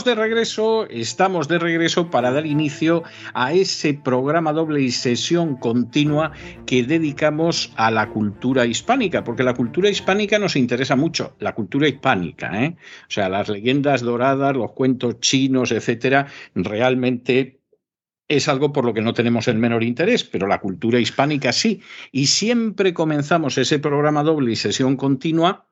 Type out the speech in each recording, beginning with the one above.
Estamos de regreso, estamos de regreso para dar inicio a ese programa doble y sesión continua que dedicamos a la cultura hispánica, porque la cultura hispánica nos interesa mucho, la cultura hispánica, ¿eh? o sea, las leyendas doradas, los cuentos chinos, etcétera, realmente es algo por lo que no tenemos el menor interés, pero la cultura hispánica sí. Y siempre comenzamos ese programa doble y sesión continua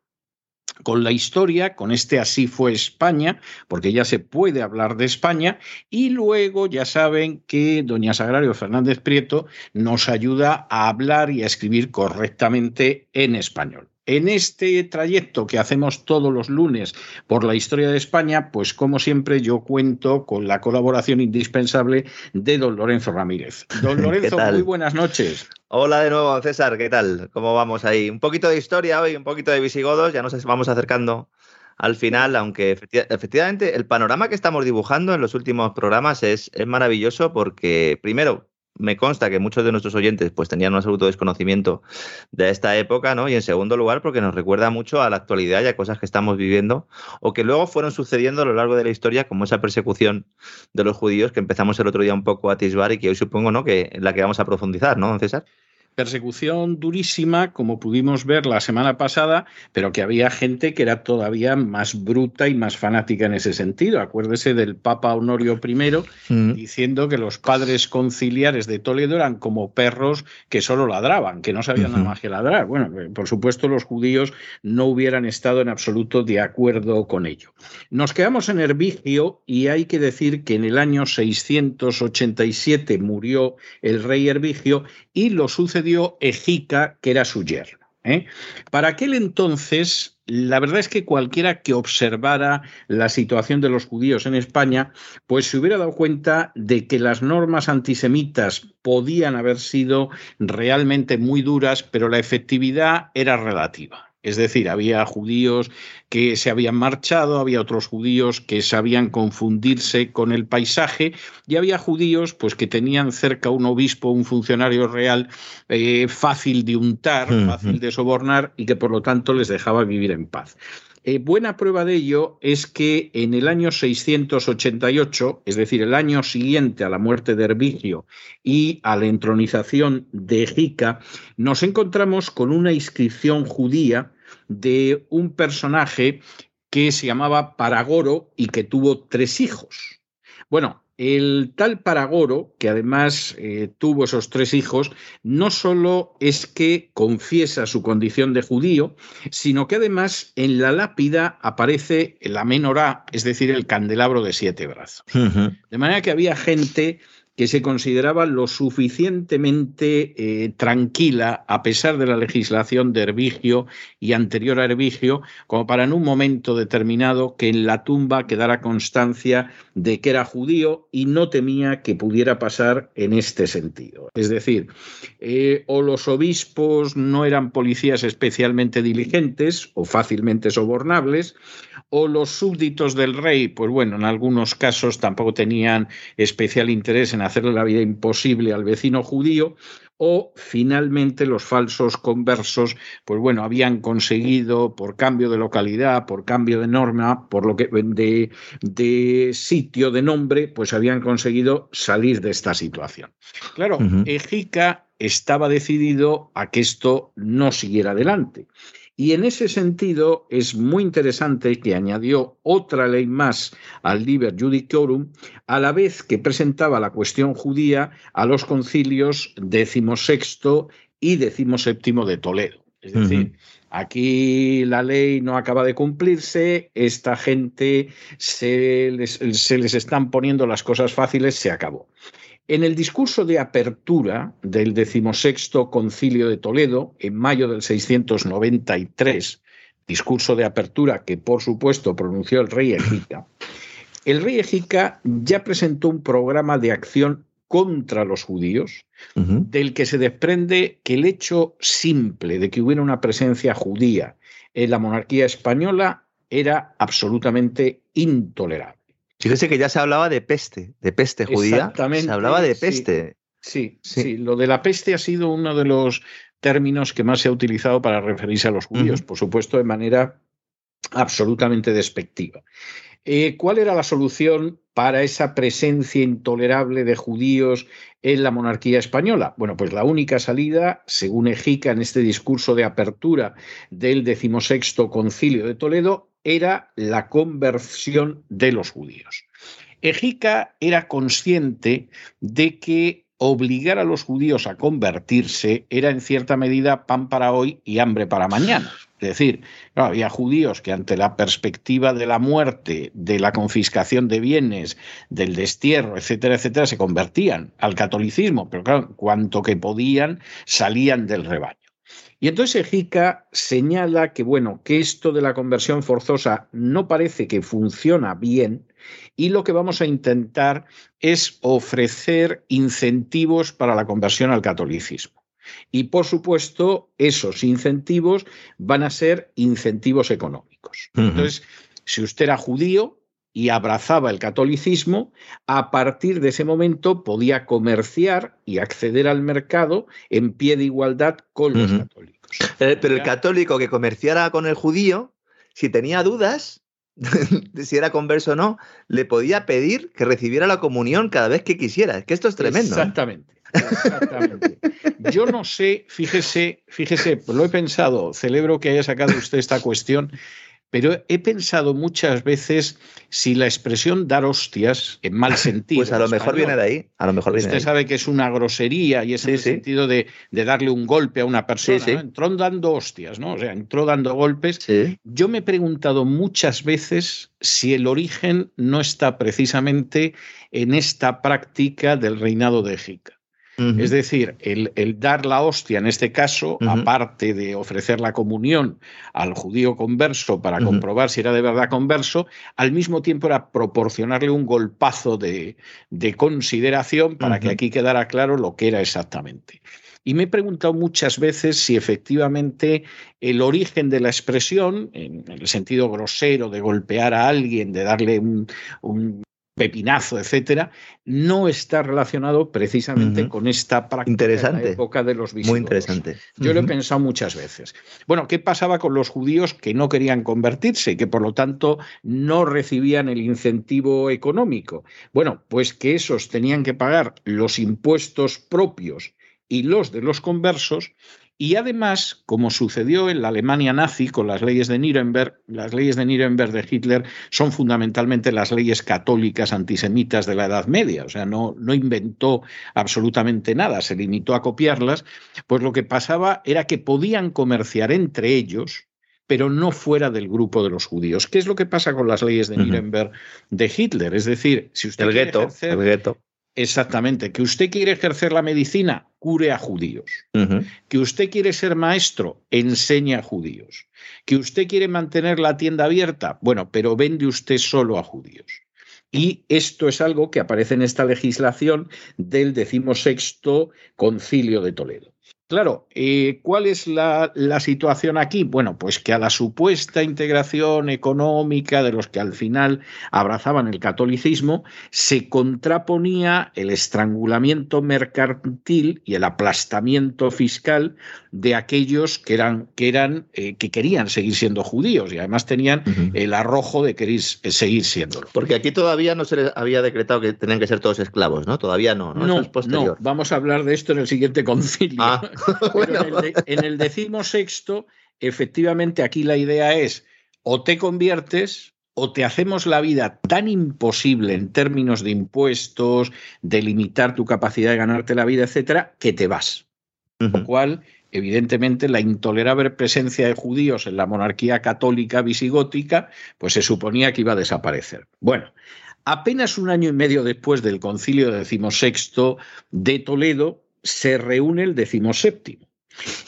con la historia, con este Así fue España, porque ya se puede hablar de España, y luego ya saben que doña Sagrario Fernández Prieto nos ayuda a hablar y a escribir correctamente en español. En este trayecto que hacemos todos los lunes por la historia de España, pues como siempre yo cuento con la colaboración indispensable de don Lorenzo Ramírez. Don Lorenzo, muy buenas noches. Hola de nuevo, César, ¿qué tal? ¿Cómo vamos ahí? Un poquito de historia hoy, un poquito de visigodos, ya nos vamos acercando al final, aunque efectivamente el panorama que estamos dibujando en los últimos programas es, es maravilloso porque, primero, me consta que muchos de nuestros oyentes pues tenían un absoluto desconocimiento de esta época, ¿no? Y en segundo lugar, porque nos recuerda mucho a la actualidad y a cosas que estamos viviendo o que luego fueron sucediendo a lo largo de la historia, como esa persecución de los judíos que empezamos el otro día un poco a atisbar y que hoy supongo, ¿no? Que la que vamos a profundizar, ¿no, César? Persecución durísima, como pudimos ver la semana pasada, pero que había gente que era todavía más bruta y más fanática en ese sentido. Acuérdese del Papa Honorio I mm. diciendo que los padres conciliares de Toledo eran como perros que solo ladraban, que no sabían nada más que ladrar. Bueno, eh, por supuesto los judíos no hubieran estado en absoluto de acuerdo con ello. Nos quedamos en Herbigio y hay que decir que en el año 687 murió el rey Herbigio y lo sucedió Ejica, que era su yerno. ¿eh? Para aquel entonces, la verdad es que cualquiera que observara la situación de los judíos en España, pues se hubiera dado cuenta de que las normas antisemitas podían haber sido realmente muy duras, pero la efectividad era relativa. Es decir, había judíos que se habían marchado, había otros judíos que sabían confundirse con el paisaje y había judíos pues, que tenían cerca un obispo, un funcionario real eh, fácil de untar, fácil de sobornar y que por lo tanto les dejaba vivir en paz. Eh, buena prueba de ello es que en el año 688, es decir, el año siguiente a la muerte de Herbigio y a la entronización de Egica, nos encontramos con una inscripción judía de un personaje que se llamaba Paragoro y que tuvo tres hijos. Bueno, el tal Paragoro, que además eh, tuvo esos tres hijos, no solo es que confiesa su condición de judío, sino que además en la lápida aparece la menorá, es decir, el candelabro de siete brazos. De manera que había gente que se consideraba lo suficientemente eh, tranquila, a pesar de la legislación de Herbigio y anterior a como para en un momento determinado que en la tumba quedara constancia de que era judío y no temía que pudiera pasar en este sentido. Es decir, eh, o los obispos no eran policías especialmente diligentes o fácilmente sobornables, o los súbditos del rey, pues bueno, en algunos casos tampoco tenían especial interés en hacerle la vida imposible al vecino judío, o finalmente los falsos conversos, pues bueno, habían conseguido por cambio de localidad, por cambio de norma, por lo que de, de sitio, de nombre, pues habían conseguido salir de esta situación. Claro, Ejica estaba decidido a que esto no siguiera adelante. Y en ese sentido es muy interesante que añadió otra ley más al Liber Judicorum, a la vez que presentaba la cuestión judía a los concilios XVI y XVII de Toledo. Es decir, aquí la ley no acaba de cumplirse, esta gente se les, se les están poniendo las cosas fáciles, se acabó. En el discurso de apertura del decimosexto concilio de Toledo, en mayo del 693, discurso de apertura que por supuesto pronunció el rey Ejica, el rey Ejica ya presentó un programa de acción contra los judíos, del que se desprende que el hecho simple de que hubiera una presencia judía en la monarquía española era absolutamente intolerable. Fíjese que ya se hablaba de peste, de peste judía. Exactamente. Se hablaba de peste. Sí, sí, Lo de la peste ha sido uno de los términos que más se ha utilizado para referirse a los judíos, por supuesto, de manera absolutamente despectiva. Eh, ¿Cuál era la solución para esa presencia intolerable de judíos en la monarquía española? Bueno, pues la única salida, según Ejica en este discurso de apertura del decimosexto concilio de Toledo, era la conversión de los judíos. Ejica era consciente de que obligar a los judíos a convertirse era en cierta medida pan para hoy y hambre para mañana. Es decir, había judíos que ante la perspectiva de la muerte, de la confiscación de bienes, del destierro, etcétera, etcétera, se convertían al catolicismo, pero claro, cuanto que podían salían del rebaño. Y entonces Ejica señala que, bueno, que esto de la conversión forzosa no parece que funciona bien y lo que vamos a intentar es ofrecer incentivos para la conversión al catolicismo. Y por supuesto, esos incentivos van a ser incentivos económicos. Entonces, si usted era judío y abrazaba el catolicismo, a partir de ese momento podía comerciar y acceder al mercado en pie de igualdad con los católicos. Eh, pero el católico que comerciara con el judío, si tenía dudas, de si era converso o no, le podía pedir que recibiera la comunión cada vez que quisiera. Es que esto es tremendo. ¿eh? Exactamente. Exactamente. Yo no sé, fíjese, fíjese, pues lo he pensado, celebro que haya sacado usted esta cuestión, pero he pensado muchas veces si la expresión dar hostias en mal sentido. Pues a lo mejor viene de ahí. A lo mejor viene Usted sabe que es una grosería y es en el sentido de, darle un golpe a una persona. Entró dando hostias, ¿no? O sea, entró dando golpes. Yo me he preguntado muchas veces si el origen no está precisamente en esta práctica del reinado de Jica. Es decir, el, dar la hostia, en este caso, aparte de ofrecer la comunión al judío converso para comprobar si era de verdad converso, al mismo tiempo era proporcionarle un golpazo de, consideración para que aquí quedara claro lo que era exactamente. Y me he preguntado muchas veces si efectivamente el origen de la expresión, en el sentido grosero de golpear a alguien, de darle un, pepinazo, etcétera, no está relacionado precisamente con esta práctica interesante. de la época de los visigodos. Muy interesante. Yo lo he pensado muchas veces. Bueno, ¿qué pasaba con los judíos que no querían convertirse y que por lo tanto no recibían el incentivo económico? Bueno, pues que esos tenían que pagar los impuestos propios y los de los conversos y además, como sucedió en la Alemania nazi con las leyes de Nuremberg, las leyes de Nuremberg de Hitler son fundamentalmente las leyes católicas antisemitas de la Edad Media, o sea, no, no inventó absolutamente nada, se limitó a copiarlas, pues lo que pasaba era que podían comerciar entre ellos, pero no fuera del grupo de los judíos. ¿Qué es lo que pasa con las leyes de Nuremberg de Hitler? Es decir, si usted el gueto, el gueto. Exactamente. Que usted quiere ejercer la medicina, cure a judíos. Que usted quiere ser maestro, enseñe a judíos. Que usted quiere mantener la tienda abierta, bueno, pero vende usted solo a judíos. Y esto es algo que aparece en esta legislación del decimosexto concilio de Toledo. Claro, eh, ¿cuál es la, situación aquí? Bueno, pues que a la supuesta integración económica de los que al final abrazaban el catolicismo se contraponía el estrangulamiento mercantil y el aplastamiento fiscal de aquellos que eran que eran eh, que querían seguir siendo judíos y además tenían el arrojo de querer seguir siéndolo. Porque aquí todavía no se les había decretado que tenían que ser todos esclavos, ¿no? Todavía no, ¿no? No, no vamos a hablar de esto en el siguiente concilio. Ah. en, el decimo sexto, efectivamente, aquí la idea es o te conviertes o te hacemos la vida tan imposible en términos de impuestos, de limitar tu capacidad de ganarte la vida, etcétera, que te vas. Lo cual, evidentemente, la intolerable presencia de judíos en la monarquía católica visigótica, pues se suponía que iba a desaparecer. Bueno, apenas un año y medio después del concilio decimosexto de Toledo, se reúne el decimoséptimo.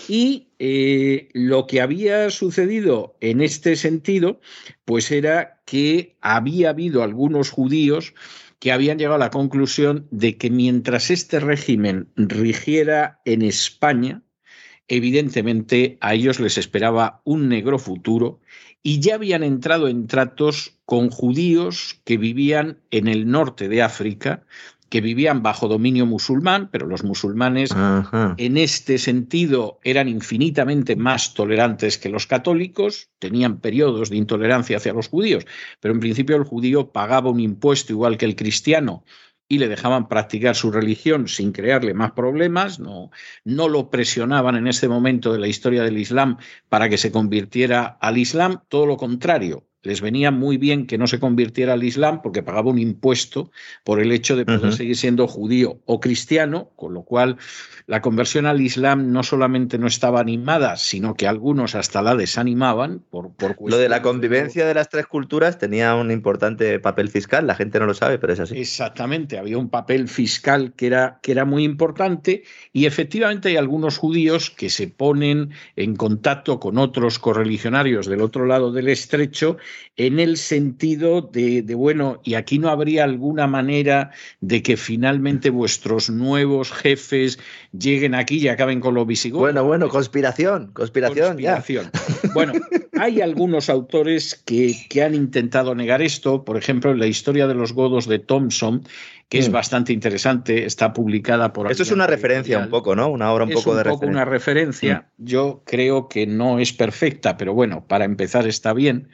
Y eh, lo que había sucedido en este sentido, pues era que había habido algunos judíos que habían llegado a la conclusión de que mientras este régimen rigiera en España, evidentemente a ellos les esperaba un negro futuro y ya habían entrado en tratos con judíos que vivían en el norte de África, que vivían bajo dominio musulmán, pero los musulmanes en este sentido eran infinitamente más tolerantes que los católicos, tenían periodos de intolerancia hacia los judíos, pero en principio el judío pagaba un impuesto igual que el cristiano y le dejaban practicar su religión sin crearle más problemas, no, no lo presionaban en este momento de la historia del Islam para que se convirtiera al Islam, todo lo contrario, les venía muy bien que no se convirtiera al Islam porque pagaba un impuesto por el hecho de poder seguir siendo judío o cristiano, con lo cual la conversión al Islam no solamente no estaba animada, sino que algunos hasta la desanimaban por, por Lo de la convivencia de las tres culturas tenía un importante papel fiscal, la gente no lo sabe, pero es así. Exactamente, había un papel fiscal que era, que era muy importante y efectivamente hay algunos judíos que se ponen en contacto con otros correligionarios del otro lado del estrecho en el sentido de, bueno, y aquí no habría alguna manera de que finalmente vuestros nuevos jefes lleguen aquí y acaben con los visigodos. Bueno, bueno, conspiración, conspiración. conspiración. Bueno, hay algunos autores que, que han intentado negar esto, por ejemplo, en la historia de los godos de Thompson, que es mm. bastante interesante, está publicada por... Esto es una referencia un poco, ¿no? Una obra un poco de referencia. una referencia. Mm. Yo creo que no es perfecta, pero bueno, para empezar está bien.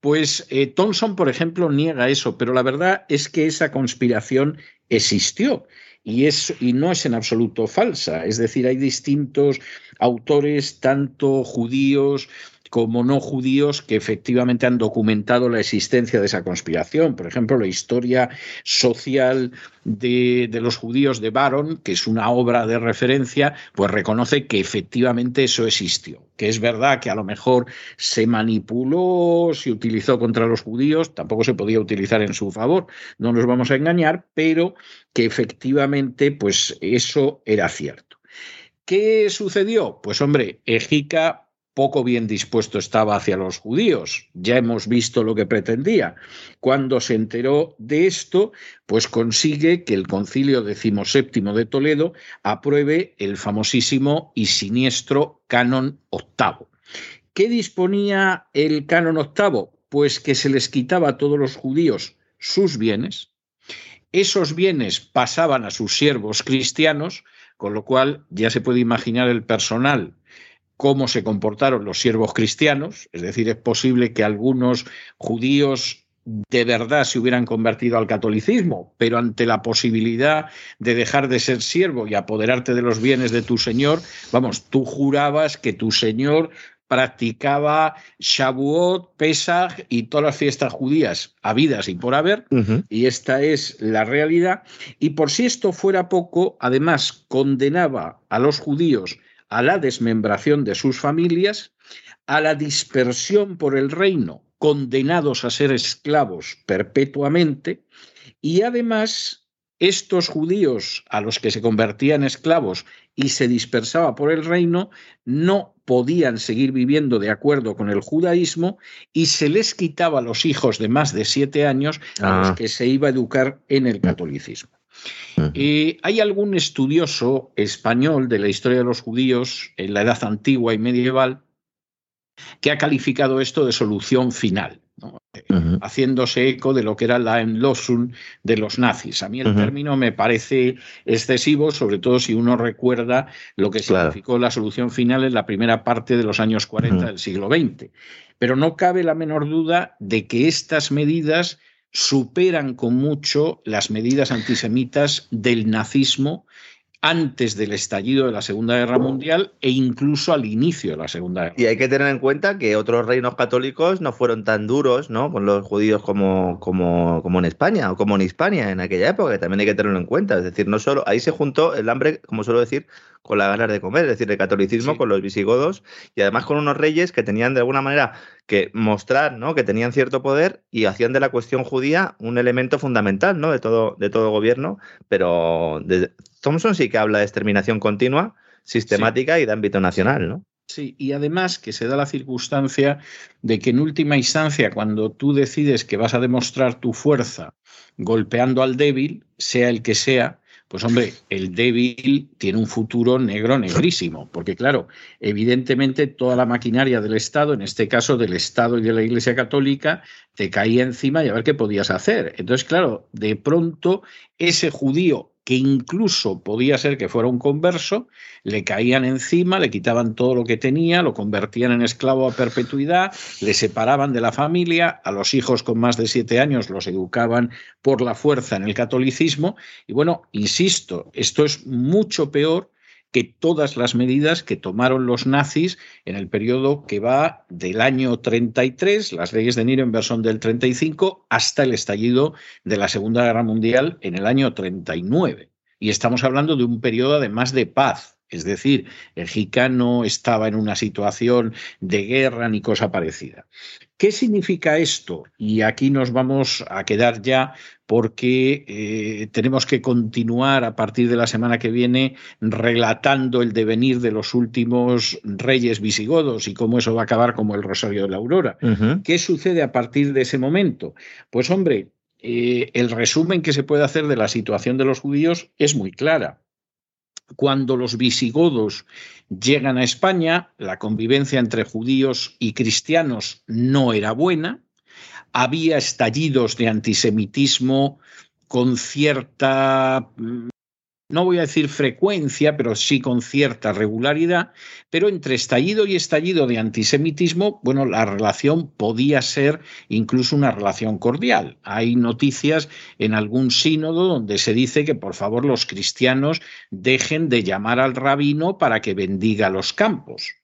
Pues eh, Thompson, por ejemplo, niega eso, pero la verdad es que esa conspiración existió y, es, y no es en absoluto falsa. Es decir, hay distintos autores, tanto judíos como no judíos que efectivamente han documentado la existencia de esa conspiración. Por ejemplo, la historia social de, los judíos de Baron, que es una obra de referencia, pues reconoce que efectivamente eso existió. Que es verdad que a lo mejor se manipuló, se utilizó contra los judíos, tampoco se podía utilizar en su favor, no nos vamos a engañar, pero que efectivamente pues eso era cierto. ¿Qué sucedió? Pues hombre, Ejica poco bien dispuesto estaba hacia los judíos. Ya hemos visto lo que pretendía. Cuando se enteró de esto, pues consigue que el concilio decimoséptimo de Toledo apruebe el famosísimo y siniestro canon octavo. ¿Qué disponía el canon octavo? Pues que se les quitaba a todos los judíos sus bienes, esos bienes pasaban a sus siervos cristianos, con lo cual ya se puede imaginar el personal cómo se comportaron los siervos cristianos, es decir, es posible que algunos judíos de verdad se hubieran convertido al catolicismo, pero ante la posibilidad de dejar de ser siervo y apoderarte de los bienes de tu Señor, vamos, tú jurabas que tu Señor practicaba Shavuot, Pesach y todas las fiestas judías habidas y por haber, y esta es la realidad. Y por si esto fuera poco, además condenaba a los judíos a la desmembración de sus familias, a la dispersión por el reino, condenados a ser esclavos perpetuamente, y además estos judíos a los que se convertían esclavos y se dispersaba por el reino, no podían seguir viviendo de acuerdo con el judaísmo y se les quitaba a los hijos de más de siete años a los ah. que se iba a educar en el catolicismo. Eh, hay algún estudioso español de la historia de los judíos en la edad antigua y medieval que ha calificado esto de solución final, haciéndose eco de lo que era la Enlosung de los nazis. A mí el término me parece excesivo, sobre todo si uno recuerda lo que significó la solución final en la primera parte de los años 40 del siglo XX. Pero no cabe la menor duda de que estas medidas superan con mucho las medidas antisemitas del nazismo antes del estallido de la Segunda Guerra Mundial e incluso al inicio de la Segunda Guerra. Y hay que tener en cuenta que otros reinos católicos no fueron tan duros ¿no? con los judíos como, como, como en España o como en Hispania en aquella época, que también hay que tenerlo en cuenta. Es decir, no solo ahí se juntó el hambre, como suelo decir, con la ganas de comer, es decir, el catolicismo con los visigodos y además con unos reyes que tenían de alguna manera que mostrar ¿no? que tenían cierto poder y hacían de la cuestión judía un elemento fundamental ¿no? de, todo, de todo gobierno, pero Thompson sí que habla de exterminación continua, sistemática y de ámbito nacional, ¿no? Sí, y además que se da la circunstancia de que en última instancia, cuando tú decides que vas a demostrar tu fuerza golpeando al débil, sea el que sea, pues hombre, el débil tiene un futuro negro, negrísimo, porque claro, evidentemente toda la maquinaria del Estado, en este caso del Estado y de la Iglesia Católica, te caía encima y a ver qué podías hacer. Entonces, claro, de pronto ese judío que incluso podía ser que fuera un converso, le caían encima, le quitaban todo lo que tenía, lo convertían en esclavo a perpetuidad, le separaban de la familia, a los hijos con más de siete años los educaban por la fuerza en el catolicismo. Y bueno, insisto, esto es mucho peor que todas las medidas que tomaron los nazis en el periodo que va del año 33, las leyes de Nuremberg son del 35, hasta el estallido de la Segunda Guerra Mundial en el año 39. Y estamos hablando de un periodo además de paz. Es decir, el no estaba en una situación de guerra ni cosa parecida. ¿Qué significa esto? Y aquí nos vamos a quedar ya porque eh, tenemos que continuar a partir de la semana que viene relatando el devenir de los últimos reyes visigodos y cómo eso va a acabar como el Rosario de la Aurora. ¿Qué sucede a partir de ese momento? Pues hombre, eh, el resumen que se puede hacer de la situación de los judíos es muy clara. Cuando los visigodos llegan a España, la convivencia entre judíos y cristianos no era buena, había estallidos de antisemitismo con cierta, mm, no voy a decir frecuencia, pero sí con cierta regularidad, pero entre estallido y estallido de antisemitismo, bueno, la relación podía ser incluso una relación cordial. Hay noticias en algún sínodo donde se dice que por favor los cristianos dejen de llamar al rabino para que bendiga los campos.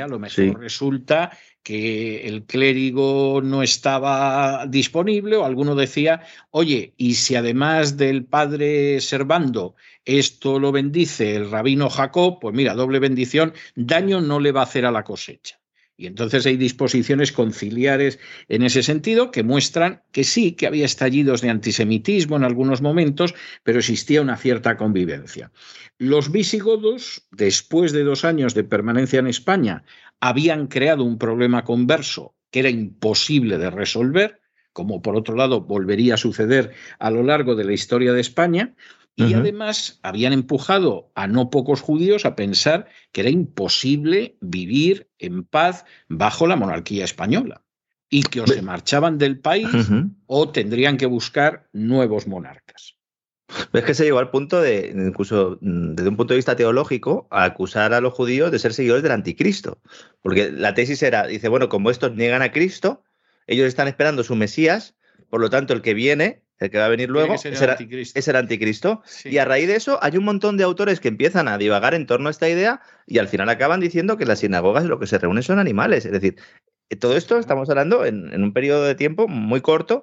a lo mejor resulta que el clérigo no estaba disponible o alguno decía, oye, y si además del padre Servando esto lo bendice el rabino Jacob, pues mira, doble bendición, daño no le va a hacer a la cosecha. Y entonces hay disposiciones conciliares en ese sentido que muestran que sí, que había estallidos de antisemitismo en algunos momentos, pero existía una cierta convivencia. Los visigodos, después de dos años de permanencia en España, habían creado un problema converso que era imposible de resolver, como por otro lado volvería a suceder a lo largo de la historia de España, y además habían empujado a no pocos judíos a pensar que era imposible vivir en paz bajo la monarquía española y que o se marchaban del país o tendrían que buscar nuevos monarcas. Es que se llegó al punto de, incluso mm, desde un punto de vista teológico, a acusar a los judíos de ser seguidores del anticristo. Porque la tesis era, dice, bueno, como estos niegan a Cristo, ellos están esperando su Mesías, por lo tanto el que viene, el que va a venir luego, es el, anticristo. Y a raíz de eso hay un montón de autores que empiezan a divagar en torno a esta idea y al final acaban diciendo que las sinagogas lo que se reúnen son animales. Es decir, todo esto estamos hablando en un periodo de tiempo muy corto,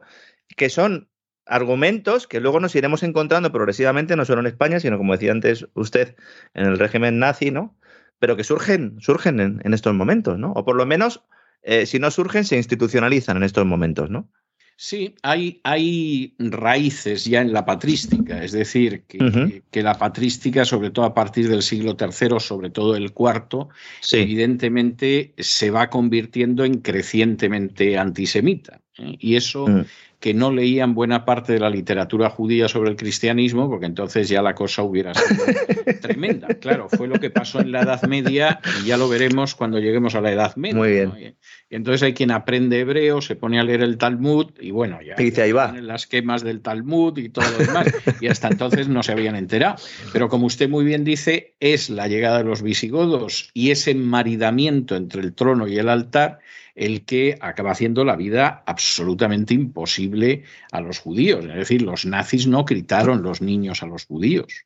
que son argumentos que luego nos iremos encontrando progresivamente, no solo en España, sino como decía antes usted, en el régimen nazi, ¿no? Pero que surgen, surgen en, estos momentos, ¿no? O por lo menos, eh, si no surgen, se institucionalizan en estos momentos, ¿no? Sí, hay, hay raíces ya en la patrística, es decir, que, que, la patrística, sobre todo a partir del siglo III, sobre todo el cuarto, evidentemente se va convirtiendo en crecientemente antisemita. ¿eh? Y eso mm que no leían buena parte de la literatura judía sobre el cristianismo, porque entonces ya la cosa hubiera sido tremenda. Claro, fue lo que pasó en la Edad Media y ya lo veremos cuando lleguemos a la Edad Media. Muy bien. Y entonces hay quien aprende hebreo, se pone a leer el Talmud y bueno, ya y ahí va. las quemas del Talmud y todo lo demás. y hasta entonces no se habían enterado. Pero como usted muy bien dice, es la llegada de los visigodos y ese maridamiento entre el trono y el altar el que acaba haciendo la vida absolutamente imposible a los judíos. Es decir, los nazis no gritaron los niños a los judíos.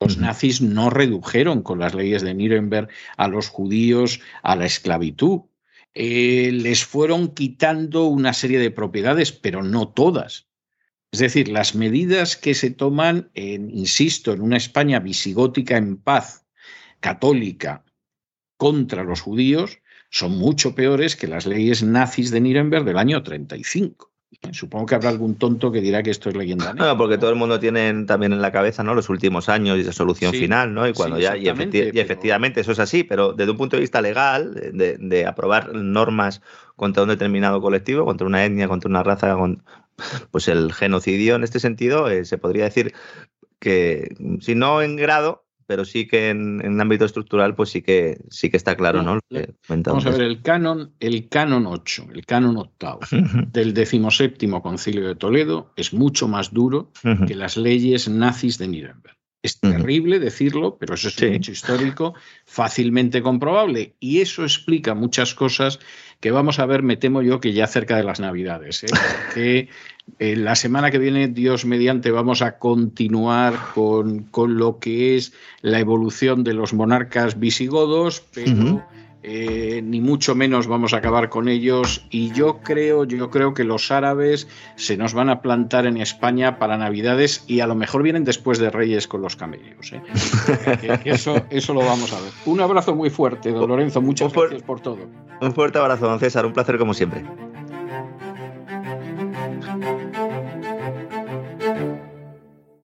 Los nazis no redujeron con las leyes de Nuremberg a los judíos a la esclavitud. Eh, les fueron quitando una serie de propiedades, pero no todas. Es decir, las medidas que se toman, en, insisto, en una España visigótica en paz, católica, contra los judíos, son mucho peores que las leyes nazis de Nuremberg del año 35. Supongo que habrá algún tonto que dirá que esto es leyenda No, porque todo el mundo tiene también en la cabeza ¿no? los últimos años y esa solución final, ¿no? Y cuando ya, y, efectivamente eso es así, pero desde un punto de vista legal, de, aprobar normas contra un determinado colectivo, contra una etnia, contra una raza, con, pues el genocidio en este sentido eh, se podría decir que, si no en grado, pero sí que en, ámbito estructural, pues sí que sí que está claro, ¿no? Vamos a ver, el canon, el canon 8, el canon octavo del decimoséptimo concilio de Toledo es mucho más duro que las leyes nazis de Nuremberg. Es terrible decirlo, pero eso es un hecho histórico fácilmente comprobable. Y eso explica muchas cosas que vamos a ver, me temo yo, que ya cerca de las Navidades. ¿eh? Que eh, la semana que viene, Dios mediante, vamos a continuar con, con, lo que es la evolución de los monarcas visigodos, pero. Eh, ni mucho menos vamos a acabar con ellos y yo creo, yo creo que los árabes se nos van a plantar en España para Navidades y a lo mejor vienen después de Reyes con los camellos. ¿eh? eso, eso lo vamos a ver. Un abrazo muy fuerte, don Lorenzo, muchas gracias por todo. Un fuerte abrazo, don César, un placer como siempre.